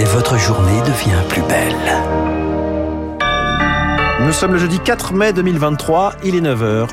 et votre journée devient plus belle. Nous sommes le jeudi 4 mai 2023, il est 9h.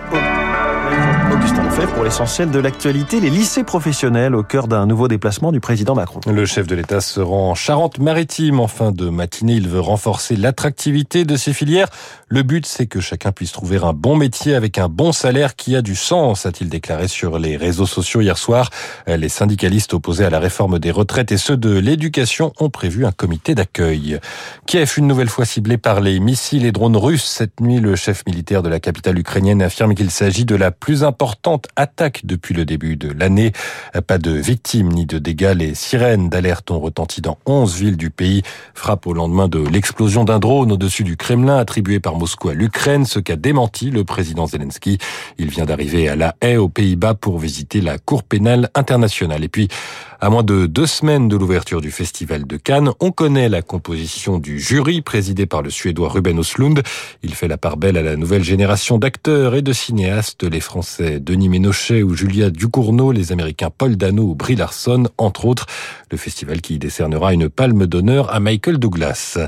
Augustin Pour l'essentiel de l'actualité, les lycées professionnels au cœur d'un nouveau déplacement du président Macron. Le chef de l'État se rend en Charente-Maritime en fin de matinée. Il veut renforcer l'attractivité de ces filières. Le but, c'est que chacun puisse trouver un bon métier avec un bon salaire qui a du sens, a-t-il déclaré sur les réseaux sociaux hier soir. Les syndicalistes opposés à la réforme des retraites et ceux de l'éducation ont prévu un comité d'accueil. Kiev, une nouvelle fois ciblé par les missiles et drones russes. Cette nuit, le chef militaire de la capitale ukrainienne affirme qu'il s'agit de la plus importante attaque depuis le début de l'année. Pas de victimes ni de dégâts. Les sirènes d'alerte ont retenti dans 11 villes du pays. Frappe au lendemain de l'explosion d'un drone au-dessus du Kremlin attribué par Moscou à l'Ukraine, ce qu'a démenti le président Zelensky. Il vient d'arriver à La Haye aux Pays-Bas pour visiter la Cour pénale internationale. Et puis, à moins de deux semaines de l'ouverture du Festival de Cannes, on connaît la composition du jury présidé par le Suédois Ruben Oslund. Il fait la part belle à la nouvelle génération d'acteurs et de cinéastes, les Français Denis Ménochet ou Julia Ducournau, les Américains Paul Dano ou Brie Larson, entre autres. Le festival qui décernera une palme d'honneur à Michael Douglas.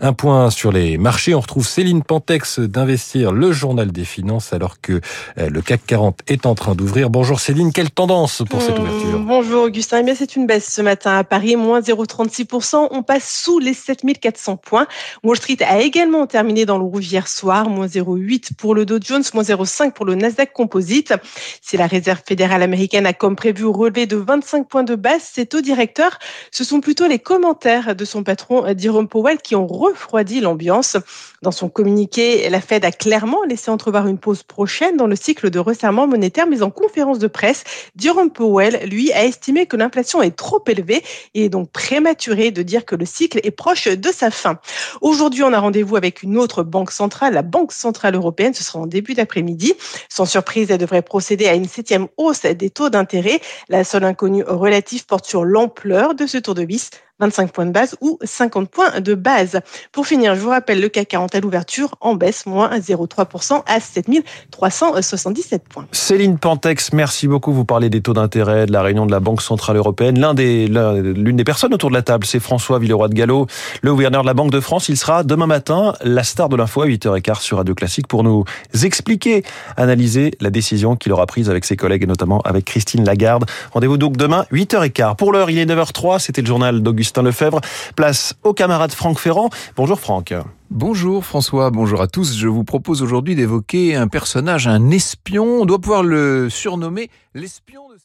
Un point sur les marchés, on retrouve Céline Pantex d'investir le journal des finances alors que euh, le CAC 40 est en train d'ouvrir. Bonjour Céline, quelle tendance pour cette ouverture Bonjour Augustin, eh c'est une baisse ce matin à Paris, moins 0,36%. On passe sous les 7400 points. Wall Street a également terminé dans le rouge hier soir, moins 0,8 pour le Dow Jones, moins 0,5 pour le Nasdaq Composite. Si la Réserve fédérale américaine a comme prévu relevé de 25 points de base ses taux directeurs, ce sont plutôt les commentaires de son patron Jerome Powell qui ont refroidi l'ambiance. Dans son communiqué, la Fed a clairement laissé entrevoir une pause prochaine dans le cycle de resserrement monétaire, mais en conférence de presse, Jerome Powell, lui, a estimé que l'inflation est trop élevée et est donc prématuré de dire que le cycle est proche de sa fin. Aujourd'hui, on a rendez-vous avec une autre banque centrale, la Banque centrale européenne. Ce sera en début d'après-midi. Sans surprise, elle devrait procéder à une septième hausse des taux d'intérêt. La seule inconnue relative porte sur l'ampleur de ce tour de vis 25 points de base ou 50 points de base. Pour finir, je vous rappelle le CAC 40 à l'ouverture en baisse, moins 0,3% à 7377 points. Céline Pantex, merci beaucoup. Vous parlez des taux d'intérêt, de la réunion de la Banque Centrale Européenne. L'une des personnes autour de la table, c'est François Villeroy de Gallo, le gouverneur de la Banque de France. Il sera demain matin la star de l'info à 8h15 sur Radio Classique pour nous expliquer, analyser la décision qu'il aura prise avec ses collègues et notamment avec Christine Lagarde. Rendez-vous donc demain 8h15. Pour l'heure, il est 9h03. C'était le journal d'Augustin Augustin Lefebvre. Place au camarade Franck Ferrand. Bonjour Franck. Bonjour François, bonjour à tous. Je vous propose aujourd'hui d'évoquer un personnage, un espion. On doit pouvoir le surnommer l'espion de